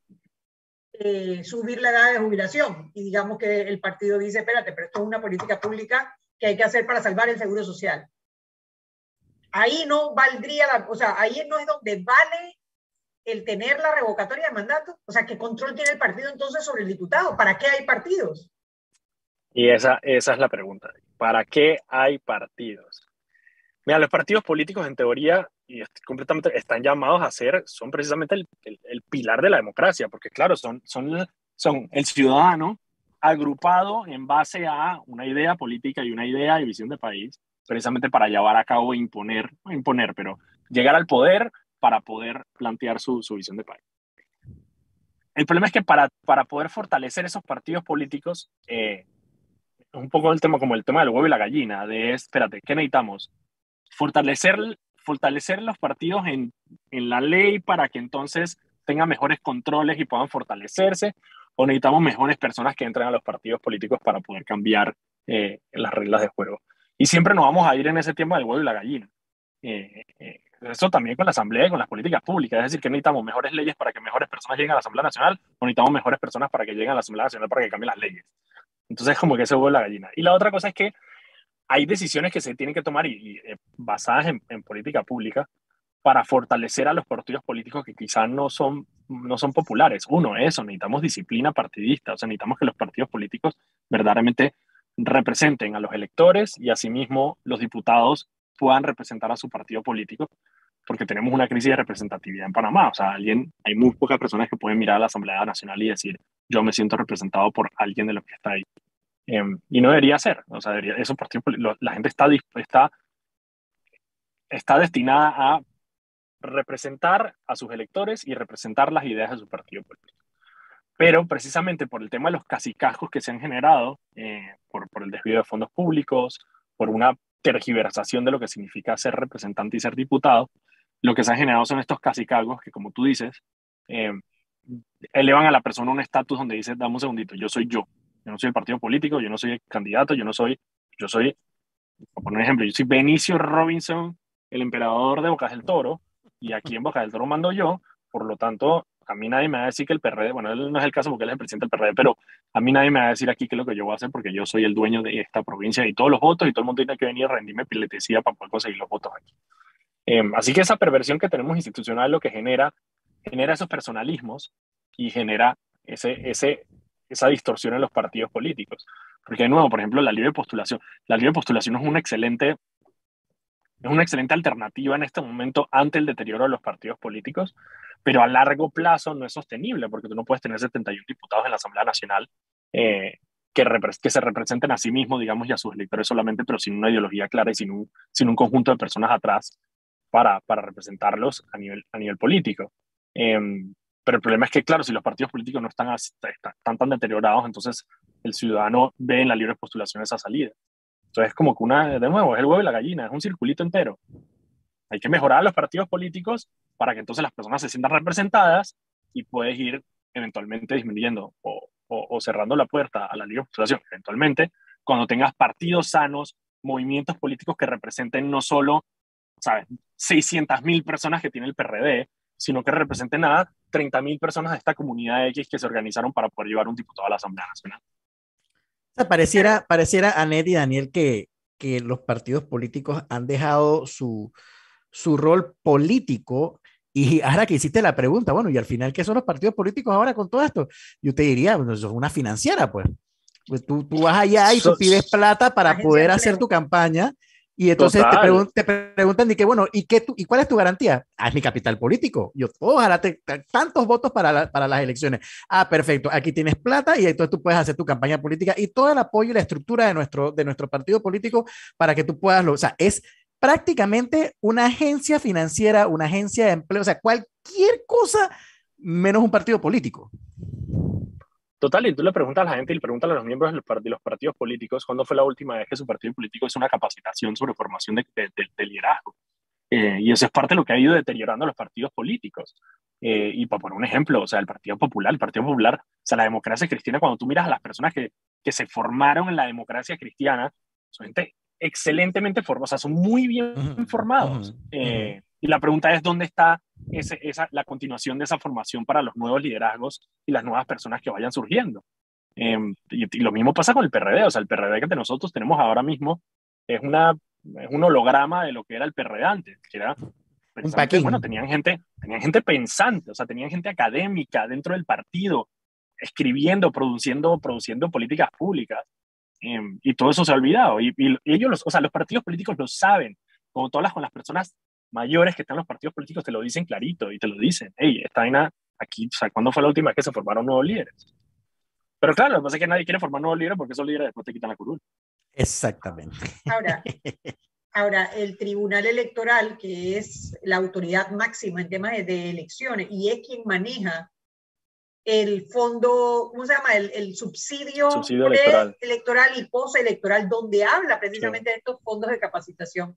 eh, subir la edad de jubilación. Y digamos que el partido dice, espérate, pero esto es una política pública que hay que hacer para salvar el seguro social. Ahí no valdría, la, o sea, ahí no es donde vale el tener la revocatoria de mandato. O sea, ¿qué control tiene el partido entonces sobre el diputado? ¿Para qué hay partidos? Y esa, esa es la pregunta. ¿Para qué hay partidos? Mira, los partidos políticos en teoría y completamente están llamados a ser, son precisamente el, el, pilar de la democracia, porque claro, son, son, son el ciudadano agrupado en base a una idea política y una idea de visión de país, precisamente para llevar a cabo e imponer, no imponer, pero llegar al poder para poder plantear su, su visión de país. El problema es que para, para poder fortalecer esos partidos políticos, eh, un poco el tema como el tema del huevo y la gallina, de espérate, ¿qué necesitamos? Fortalecer, fortalecer los partidos en, en la ley para que entonces tengan mejores controles y puedan fortalecerse, o necesitamos mejores personas que entren a los partidos políticos para poder cambiar eh, las reglas de juego. Y siempre nos vamos a ir en ese tema del huevo y la gallina. Eh, eh, eso también con la Asamblea y con las políticas públicas. Es decir, que necesitamos mejores leyes para que mejores personas lleguen a la Asamblea Nacional o necesitamos mejores personas para que lleguen a la Asamblea Nacional para que cambien las leyes. Entonces, como que se vuelve la gallina. Y la otra cosa es que hay decisiones que se tienen que tomar y, eh, basadas en, política pública para fortalecer a los partidos políticos que quizás no son, no son populares. Uno, eso, necesitamos disciplina partidista, o sea, necesitamos que los partidos políticos verdaderamente representen a los electores y asimismo los diputados puedan representar a su partido político, porque tenemos una crisis de representatividad en Panamá. O sea, alguien, hay muy pocas personas que pueden mirar a la Asamblea Nacional y decir, yo me siento representado por alguien de los que está ahí. Em, y no debería ser. O sea, debería, esos partidos, la gente está, está, está destinada a representar a sus electores y representar las ideas de su partido político. Pero precisamente por el tema de los casicascos que se han generado, eh, por, por el desvío de fondos públicos, por una tergiversación de lo que significa ser representante y ser diputado, lo que se han generado son estos casicagos que, como tú dices, eh, elevan a la persona un estatus donde dice, dame un segundito, yo soy yo, yo no soy el partido político, yo no soy el candidato, yo no soy, yo soy, por un ejemplo, yo soy Benicio Robinson, el emperador de Bocas del Toro, y aquí en Bocas del Toro mando yo, por lo tanto, a mí nadie me va a decir que el PRD, bueno, él no es el caso porque él es el presidente del PRD, pero a mí nadie me va a decir aquí qué es lo que yo voy a hacer porque yo soy el dueño de esta provincia y todos los votos y todo el mundo tiene que venir a rendirme piletecía para poder conseguir los votos aquí. Em, así que esa perversión que tenemos institucional lo que genera, genera esos personalismos y genera ese, ese, esa distorsión en los partidos políticos. Porque de nuevo, por ejemplo, la libre postulación. La libre postulación es una excelente es una excelente alternativa en este momento ante el deterioro de los partidos políticos, pero a largo plazo no es sostenible porque tú no puedes tener 71 diputados en la Asamblea Nacional eh, que, que, se representen a sí mismos, digamos, y a sus electores solamente, pero sin una ideología clara y sin un, sin un conjunto de personas atrás para, para representarlos a nivel, a nivel político. Em, pero el problema es que, claro, si los partidos políticos no están, tan deteriorados, entonces el ciudadano ve en la libre postulación esa salida. Entonces es como que una, de nuevo, es el huevo y la gallina, es un circulito entero. Hay que mejorar los partidos políticos para que entonces las personas se sientan representadas y puedes ir eventualmente disminuyendo o, cerrando la puerta a la libre postulación. Eventualmente, cuando tengas partidos sanos, movimientos políticos que representen no solo, ¿sabes?, 600 mil personas que tiene el PRD, sino que representen a 30 mil personas de esta comunidad X que se organizaron para poder llevar un diputado a la Asamblea Nacional pareciera, pareciera a Ned y Daniel que, que los partidos políticos han dejado su, su rol político y ahora que hiciste la pregunta, bueno, y al final, ¿qué son los partidos políticos ahora con todo esto? Yo te diría, bueno, eso es una financiera, pues. pues tú, tú vas allá y tú pides plata para poder hacer tu campaña y entonces te, preguntan, y que, bueno, ¿y, qué ¿y cuál es tu garantía? Ah, es mi capital político. Yo, ojalá te, tantos votos para, para las elecciones. Ah, perfecto, aquí tienes plata y entonces tú puedes hacer tu campaña política y todo el apoyo y la estructura de nuestro, de nuestro partido político para que tú puedas, lo, o sea, es prácticamente una agencia financiera, una agencia de empleo, o sea, cualquier cosa menos un partido político. Total, y tú le preguntas a la gente y le preguntas a los miembros de los partidos políticos cuándo fue la última vez que su partido político hizo una capacitación sobre formación de, liderazgo. Eh, y eso es parte de lo que ha ido deteriorando los partidos políticos. Eh, y para poner un ejemplo, o sea, el Partido Popular, el Partido Popular, o sea, la democracia cristiana, cuando tú miras a las personas que, que se formaron en la democracia cristiana, son gente excelentemente formada, o sea, son muy bien formados. Eh, y la pregunta es, ¿dónde está ese, esa, la continuación de esa formación para los nuevos liderazgos y las nuevas personas que vayan surgiendo? Em, y, lo mismo pasa con el PRD, o sea, el PRD que nosotros tenemos ahora mismo es, una, es un holograma de lo que era el PRD antes, que era bueno, tenían gente, tenían gente pensante, o sea, tenían gente académica dentro del partido, escribiendo, produciendo, produciendo políticas públicas. Em, y todo eso se ha olvidado. Y, ellos, los, o sea, los partidos políticos lo saben. Como todas las con las personas mayores que están los partidos políticos te lo dicen clarito y te lo dicen. Hey, esta vaina aquí, o sea, ¿cuándo fue la última vez que se formaron nuevos líderes? Pero claro, lo que pasa es que nadie quiere formar nuevos líderes porque esos líderes después te quitan la curul. Exactamente. Ahora, ahora, el Tribunal Electoral, que es la autoridad máxima en temas de elecciones y es quien maneja el fondo, ¿cómo se llama? El, subsidio, electoral. electoral. y postelectoral, donde habla precisamente de estos fondos de capacitación.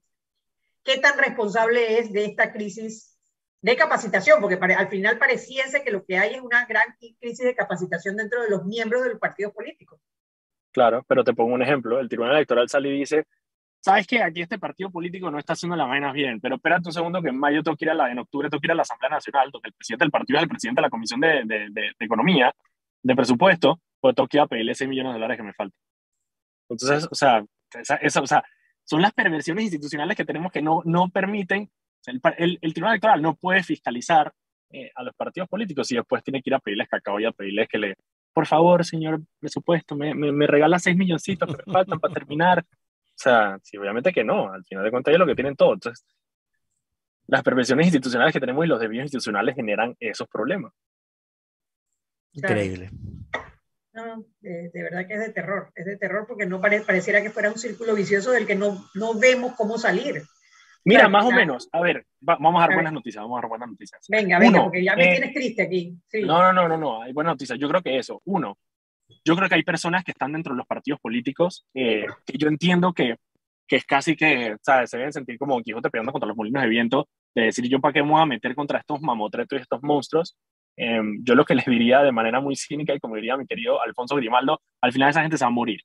¿Qué tan responsable es de esta crisis de capacitación? Porque al final pareciese que lo que hay es una gran crisis de capacitación dentro de los miembros de los partidos políticos. Claro, pero te pongo un ejemplo. El Tribunal Electoral sale y dice, sabes que aquí este partido político no está haciendo las vainas bien, pero espérate un segundo que en mayo tengo que ir a la, en octubre tengo que ir a la Asamblea Nacional, donde el presidente del partido es el presidente de la Comisión de, de, de, Economía, de Presupuesto, pues tengo que ir a pedirle 6 millones de dólares que me faltan. Entonces, o sea, esa, o sea, son las perversiones institucionales que tenemos que no, no permiten, el, Tribunal Electoral no puede fiscalizar eh, a los partidos políticos y después tiene que ir a pedirles cacao y a pedirles que le, por favor, señor presupuesto, me, me, me regala 6 milloncitos que me faltan para terminar. O sea, sí, obviamente que no, al final de cuentas es lo que tienen todo. Entonces, las perversiones institucionales que tenemos y los desvíos institucionales generan esos problemas. Increíble. No, de, verdad que es de terror, es de terror porque no pareciera que fuera un círculo vicioso del que no, no vemos cómo salir. Mira, más o menos, a ver, vamos a dar buenas noticias, vamos a dar buenas noticias. Venga, venga, porque ya me eh, tienes triste aquí. No, no, no, no, no, hay buenas noticias. Yo creo que eso, uno, yo creo que hay personas que están dentro de los partidos políticos eh, que yo entiendo que, que es casi que, ¿sabes? Se deben sentir como Quijote peleando contra los molinos de viento, de decir yo para qué me voy a meter contra estos mamotretos y estos monstruos. Em, yo lo que les diría de manera muy cínica y como diría mi querido Alfonso Grimaldo, al final esa gente se va a morir.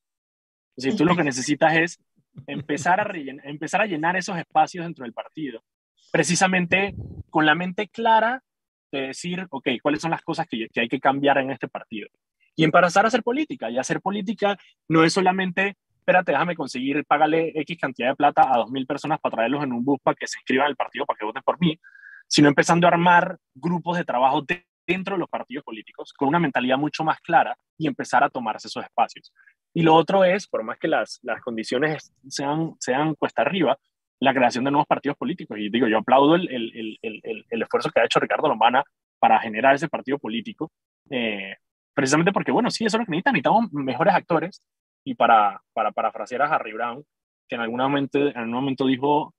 Si tú lo que necesitas es empezar a, empezar a llenar esos espacios dentro del partido, precisamente con la mente clara de decir, ok, ¿cuáles son las cosas que, que hay que cambiar en este partido? y empezar a hacer política. Y hacer política no es solamente, espérate, déjame conseguir, págale X cantidad de plata a 2.000 personas para traerlos en un bus para que se inscriban al partido, para que voten por mí, sino empezando a armar grupos de trabajo dentro de los partidos políticos con una mentalidad mucho más clara y empezar a tomarse esos espacios. Y lo otro es, por más que las, las condiciones sean, sean cuesta arriba, la creación de nuevos partidos políticos. Y digo, yo aplaudo el, el, el, el esfuerzo que ha hecho Ricardo Lomana para generar ese partido político, eh, precisamente porque, bueno, sí, eso es lo que necesitan, necesitamos mejores actores, y para, para parafrasear a Harry Brown, que en algún momento, en algún momento dijo,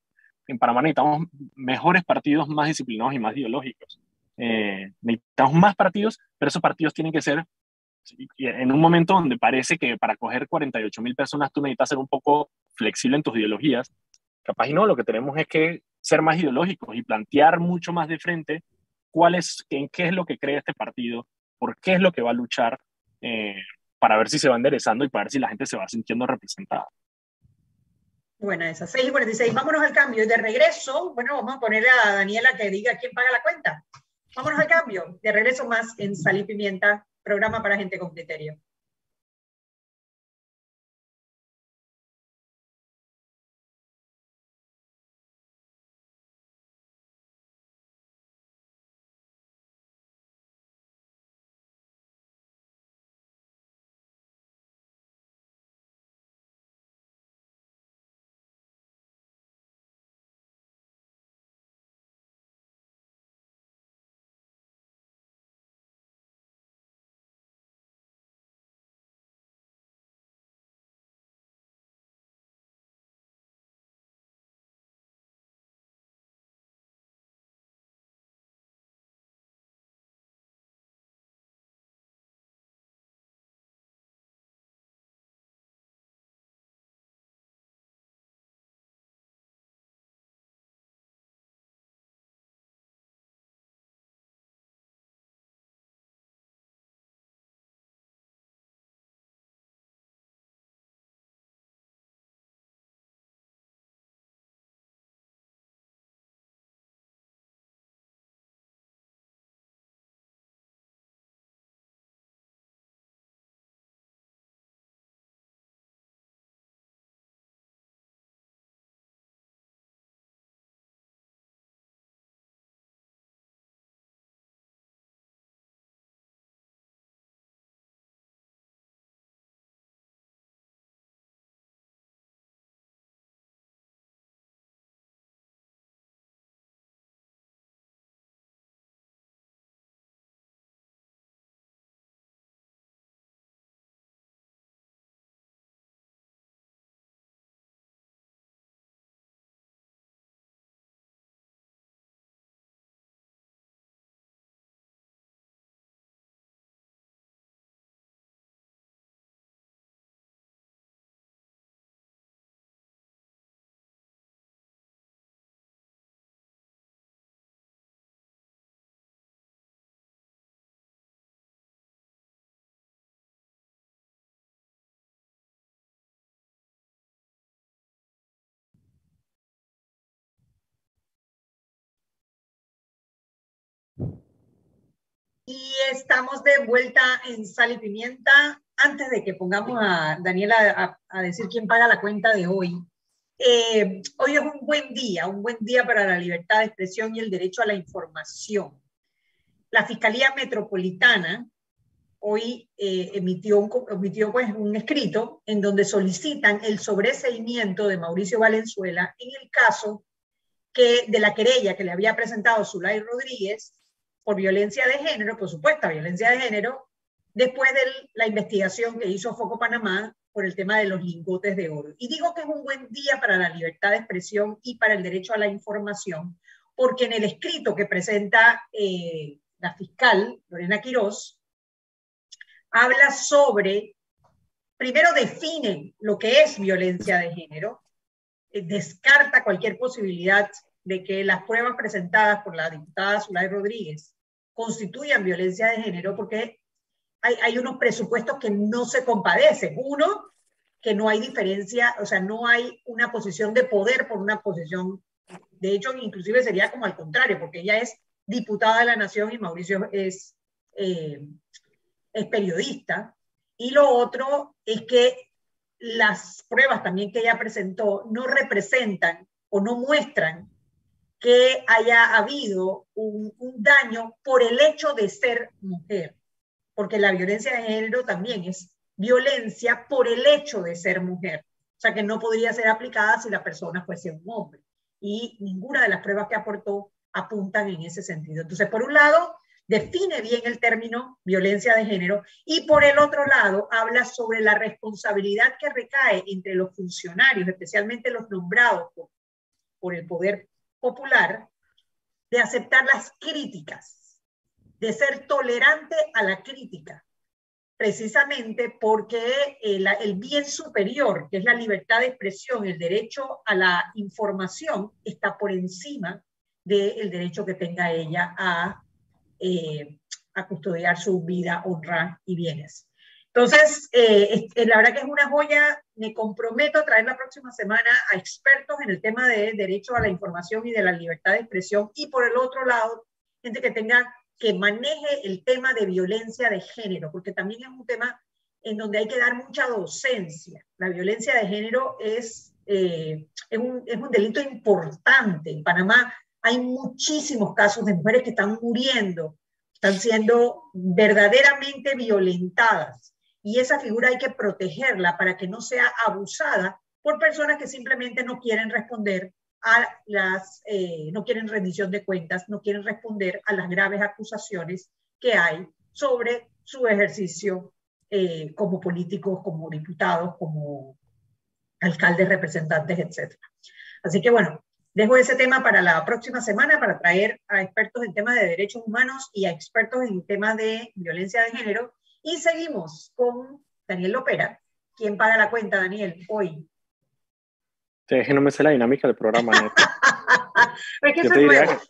en Panamá necesitamos mejores partidos más disciplinados y más ideológicos. Eh, necesitamos más partidos, pero esos partidos tienen que ser en un momento donde parece que para coger 48 mil personas tú necesitas ser un poco flexible en tus ideologías. Capaz y no, lo que tenemos es que ser más ideológicos y plantear mucho más de frente cuál es, en qué es lo que cree este partido, por qué es lo que va a luchar eh, para ver si se va enderezando y para ver si la gente se va sintiendo representada. Buena esa, 6 y 46. Vámonos al cambio. Y de regreso, bueno, vamos a ponerle a Daniela que diga quién paga la cuenta. Vámonos al cambio. De regreso más en Sal Pimienta, programa para gente con criterio. Y estamos de vuelta en Sal y Pimienta. Antes de que pongamos a Daniela a, decir quién paga la cuenta de hoy, eh, hoy es un buen día, un buen día para la libertad de expresión y el derecho a la información. La Fiscalía Metropolitana hoy eh, emitió, pues, un escrito en donde solicitan el sobreseimiento de Mauricio Valenzuela en el caso que, de la querella que le había presentado Zulay Rodríguez por violencia de género, por supuesta violencia de género, después de la investigación que hizo Foco Panamá por el tema de los lingotes de oro. Y digo que es un buen día para la libertad de expresión y para el derecho a la información, porque en el escrito que presenta eh, la fiscal Lorena Quirós, habla sobre, primero define lo que es violencia de género, eh, descarta cualquier posibilidad de que las pruebas presentadas por la diputada Zulay Rodríguez constituyan violencia de género porque hay, hay, unos presupuestos que no se compadecen. Uno, que no hay diferencia, o sea, no hay una posición de poder por una posición, de hecho, inclusive sería como al contrario, porque ella es diputada de la Nación y Mauricio es, eh, es periodista. Y lo otro es que las pruebas también que ella presentó no representan o no muestran que haya habido un, daño por el hecho de ser mujer, porque la violencia de género también es violencia por el hecho de ser mujer, o sea que no podría ser aplicada si la persona fuese un hombre. Y ninguna de las pruebas que aportó apuntan en ese sentido. Entonces, por un lado, define bien el término violencia de género y por el otro lado habla sobre la responsabilidad que recae entre los funcionarios, especialmente los nombrados por, por el poder popular de aceptar las críticas, de ser tolerante a la crítica, precisamente porque el, el, bien superior, que es la libertad de expresión, el derecho a la información, está por encima del derecho que tenga ella a, eh, a custodiar su vida, honra y bienes. Entonces, eh, la verdad que es una joya. Me comprometo a traer la próxima semana a expertos en el tema de derecho a la información y de la libertad de expresión. Y por el otro lado, gente que tenga, que maneje el tema de violencia de género, porque también es un tema en donde hay que dar mucha docencia. La violencia de género es, eh, es, un, es un delito importante. En Panamá hay muchísimos casos de mujeres que están muriendo, están siendo verdaderamente violentadas y esa figura hay que protegerla para que no sea abusada por personas que simplemente no quieren responder a las, eh, no quieren rendición de cuentas, no quieren responder a las graves acusaciones que hay sobre su ejercicio eh, como políticos, como diputados, como alcaldes, representantes, etc. Así que bueno, dejo ese tema para la próxima semana para traer a expertos en temas de derechos humanos y a expertos en temas de violencia de género y seguimos con Daniel Lopera. ¿Quién paga la cuenta, Daniel, hoy? Es que no me sé la dinámica del programa. es que eso es nuevo.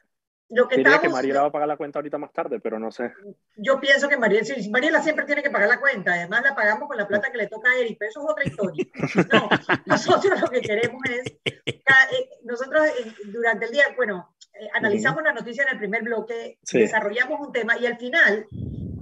Lo que diría que Mariela va a pagar la cuenta ahorita más tarde, pero no sé. Yo pienso que Mariela, Mariela siempre tiene que pagar la cuenta, además la pagamos con la plata que le toca a Eric, pero eso es otra historia. No, nosotros lo que queremos es, eh, nosotros eh, durante el día, bueno, eh, analizamos la noticia en el primer bloque, desarrollamos un tema y al final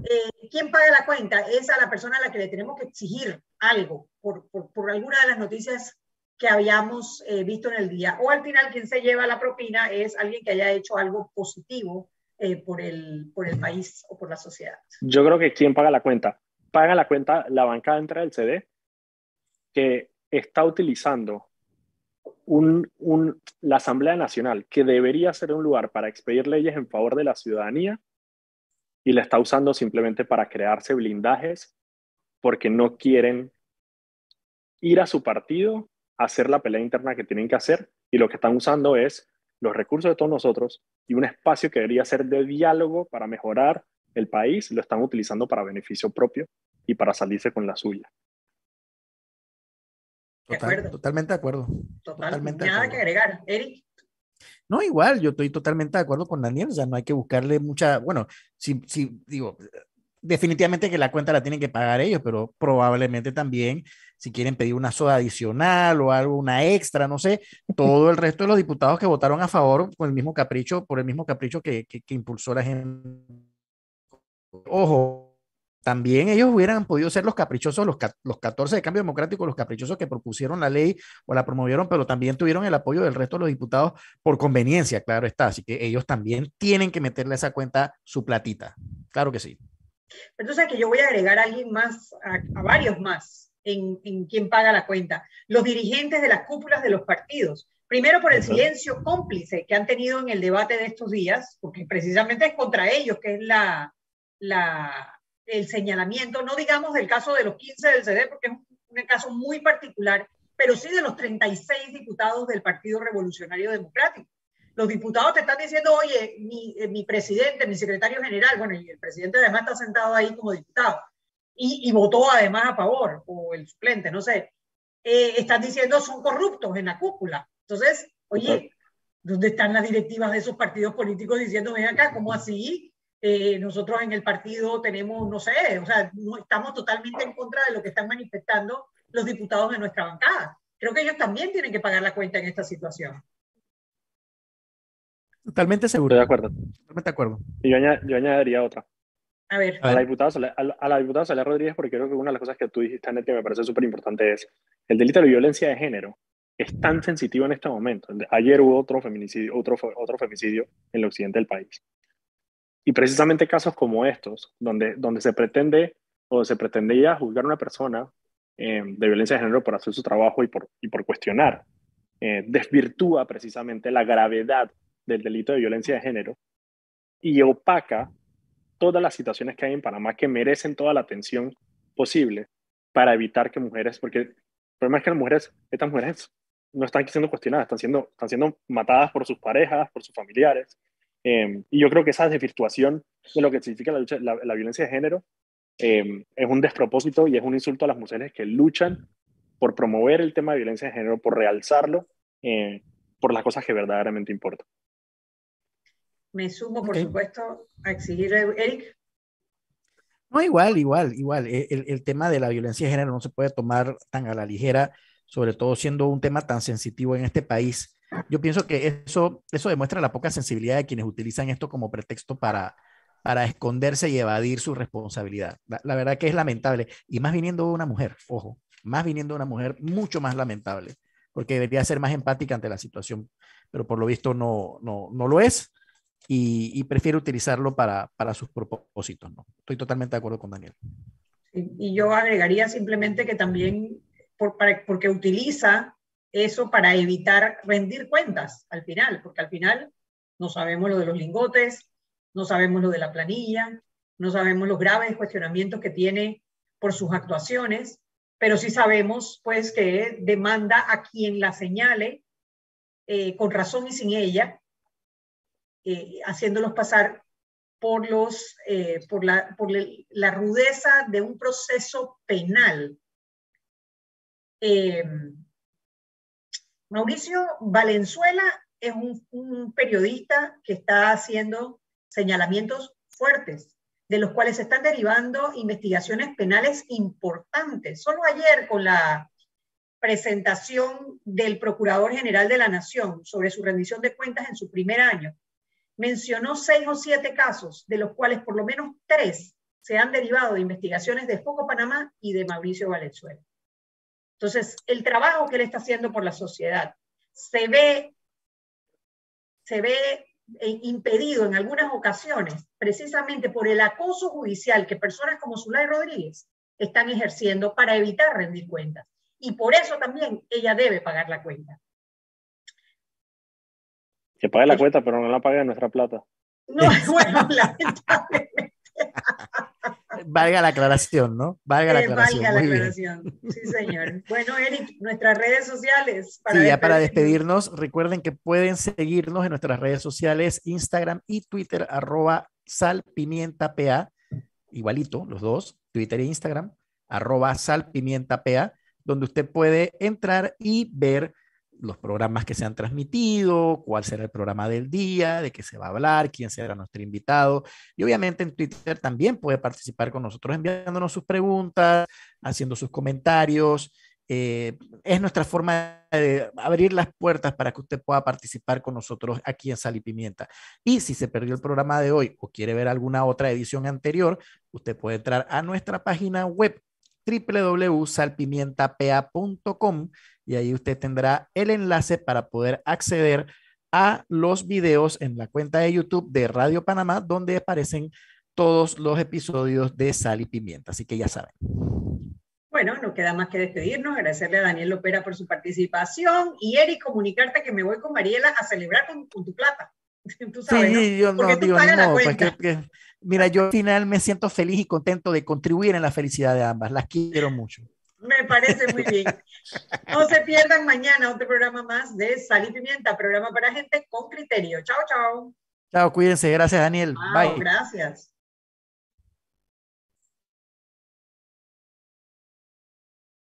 eh, ¿quién paga la cuenta? Es a la persona a la que le tenemos que exigir algo por, por, alguna de las noticias que habíamos eh, visto en el día. O al final, quien se lleva la propina es alguien que haya hecho algo positivo eh, por, el, por el país o por la sociedad. Yo creo que ¿quién paga la cuenta? Paga la cuenta la banca dentro del CD que está utilizando un, un, la Asamblea Nacional, que debería ser un lugar para expedir leyes en favor de la ciudadanía, y la está usando simplemente para crearse blindajes porque no quieren ir a su partido a hacer la pelea interna que tienen que hacer y lo que están usando es los recursos de todos nosotros y un espacio que debería ser de diálogo para mejorar el país, lo están utilizando para beneficio propio y para salirse con la suya. totalmente de acuerdo. Totalmente Nada que agregar. Eric. No, igual, yo estoy totalmente de acuerdo con Daniel, o sea, no hay que buscarle mucha, bueno, si, si digo, definitivamente que la cuenta la tienen que pagar ellos, pero probablemente también si quieren pedir una soda adicional o algo, una extra, no sé, todo el resto de los diputados que votaron a favor con el mismo capricho, por el mismo capricho que, que, impulsó la gente. Ojo, también ellos hubieran podido ser los caprichosos, los, los 14 de cambio democrático, los caprichosos que propusieron la ley o la promovieron, pero también tuvieron el apoyo del resto de los diputados por conveniencia, claro está. Así que ellos también tienen que meterle a esa cuenta su platita. Claro que sí. Entonces, que yo voy a agregar a alguien más, a, varios más, en, en quién paga la cuenta. Los dirigentes de las cúpulas de los partidos. Primero por el silencio cómplice que han tenido en el debate de estos días, porque precisamente es contra ellos que es la, la, el señalamiento, no digamos del caso de los 15 del CD, porque es un, caso muy particular, pero sí de los 36 diputados del Partido Revolucionario Democrático. Los diputados te están diciendo, oye, mi, eh, mi presidente, mi secretario general, bueno, y el presidente además está sentado ahí como diputado, y, y votó además a favor, o el suplente, no sé, eh, están diciendo son corruptos en la cúpula. Entonces, oye, ¿dónde están las directivas de esos partidos políticos diciendo, ven acá, ¿cómo así? Eh, nosotros en el partido tenemos, no sé, o sea, no, estamos totalmente en contra de lo que están manifestando los diputados de nuestra bancada. Creo que ellos también tienen que pagar la cuenta en esta situación. Totalmente seguro. Estoy de acuerdo. Totalmente de acuerdo. Y yo, añadiría otra. A ver. A la diputada, a la, diputada Soledad Rodríguez, porque creo que una de las cosas que tú dijiste, Anet, que me parece súper importante es el delito de violencia de género es tan sensitivo en este momento. Ayer hubo otro feminicidio, otro, otro femicidio en el occidente del país. Y precisamente casos como estos, donde, donde se pretende o se pretendía juzgar a una persona eh, de violencia de género por hacer su trabajo y por, y por cuestionar, eh, desvirtúa precisamente la gravedad del delito de violencia de género y opaca todas las situaciones que hay en Panamá que merecen toda la atención posible para evitar que mujeres, porque el problema es que las mujeres, estas mujeres no están siendo cuestionadas, están siendo, están siendo matadas por sus parejas, por sus familiares, Em, y yo creo que esa desvirtuación de lo que significa la, la, violencia de género em, es un despropósito y es un insulto a las mujeres que luchan por promover el tema de violencia de género, por realzarlo, eh, por las cosas que verdaderamente importan. Me sumo, por supuesto, a exigir, Eric. No, igual, igual, igual. E, el, el, tema de la violencia de género no se puede tomar tan a la ligera, sobre todo siendo un tema tan sensitivo en este país yo pienso que eso, eso demuestra la poca sensibilidad de quienes utilizan esto como pretexto para, para esconderse y evadir su responsabilidad. La, verdad que es lamentable. Y más viniendo de una mujer, ojo, más viniendo de una mujer, mucho más lamentable, porque debería ser más empática ante la situación, pero por lo visto no, no, no lo es y, prefiere utilizarlo para, para sus propósitos. Estoy totalmente de acuerdo con Daniel. Y yo agregaría simplemente que también, por, porque utiliza eso para evitar rendir cuentas al final, porque al final no sabemos lo de los lingotes, no sabemos lo de la planilla, no sabemos los graves cuestionamientos que tiene por sus actuaciones, pero sí sabemos pues que demanda a quien la señale eh, con razón y sin ella, eh, haciéndolos pasar por, los, eh, por, la, por la rudeza de un proceso penal. Mauricio Valenzuela es un, periodista que está haciendo señalamientos fuertes, de los cuales se están derivando investigaciones penales importantes. Solo ayer con la presentación del Procurador General de la Nación sobre su rendición de cuentas en su primer año, mencionó seis o siete casos, de los cuales por lo menos tres se han derivado de investigaciones de Foco Panamá y de Mauricio Valenzuela. Entonces, el trabajo que él está haciendo por la sociedad se ve, se ve eh, impedido en algunas ocasiones precisamente por el acoso judicial que personas como Zulay Rodríguez están ejerciendo para evitar rendir cuentas. Y por eso también ella debe pagar la cuenta. Que pague la cuenta, pero no la pague nuestra plata. No, bueno, lamentablemente. Valga la aclaración, ¿no? Valga la eh, aclaración. Valga la aclaración. Sí, señor. Bueno, Eric, nuestras redes sociales. Para sí, ya para despedirnos, recuerden que pueden seguirnos en nuestras redes sociales, Instagram y Twitter, arroba salpimientapa, igualito, los dos, Twitter e Instagram, arroba salpimientapa, donde usted puede entrar y ver los programas que se han transmitido, cuál será el programa del día, de qué se va a hablar, quién será nuestro invitado. Y obviamente en Twitter también puede participar con nosotros enviándonos sus preguntas, haciendo sus comentarios. eh, es nuestra forma de abrir las puertas para que usted pueda participar con nosotros aquí en Sal y Pimienta. Y si se perdió el programa de hoy o quiere ver alguna otra edición anterior, usted puede entrar a nuestra página web www.salpimientapa.com y ahí usted tendrá el enlace para poder acceder a los videos en la cuenta de YouTube de Radio Panamá, donde aparecen todos los episodios de Sal y Pimienta. Así que ya saben. Bueno, no queda más que despedirnos, agradecerle a Daniel Lopera por su participación y Eric, comunicarte que me voy con Mariela a celebrar con, tu plata. Tú sabes, sí, yo no digo, no, pues mira, yo al final me siento feliz y contento de contribuir en la felicidad de ambas, las quiero mucho. Me parece muy bien. No se pierdan mañana otro programa más de Sal y Pimienta, programa para gente con criterio. Chao, chao. Chao, cuídense. Gracias, Daniel. Bye. Gracias.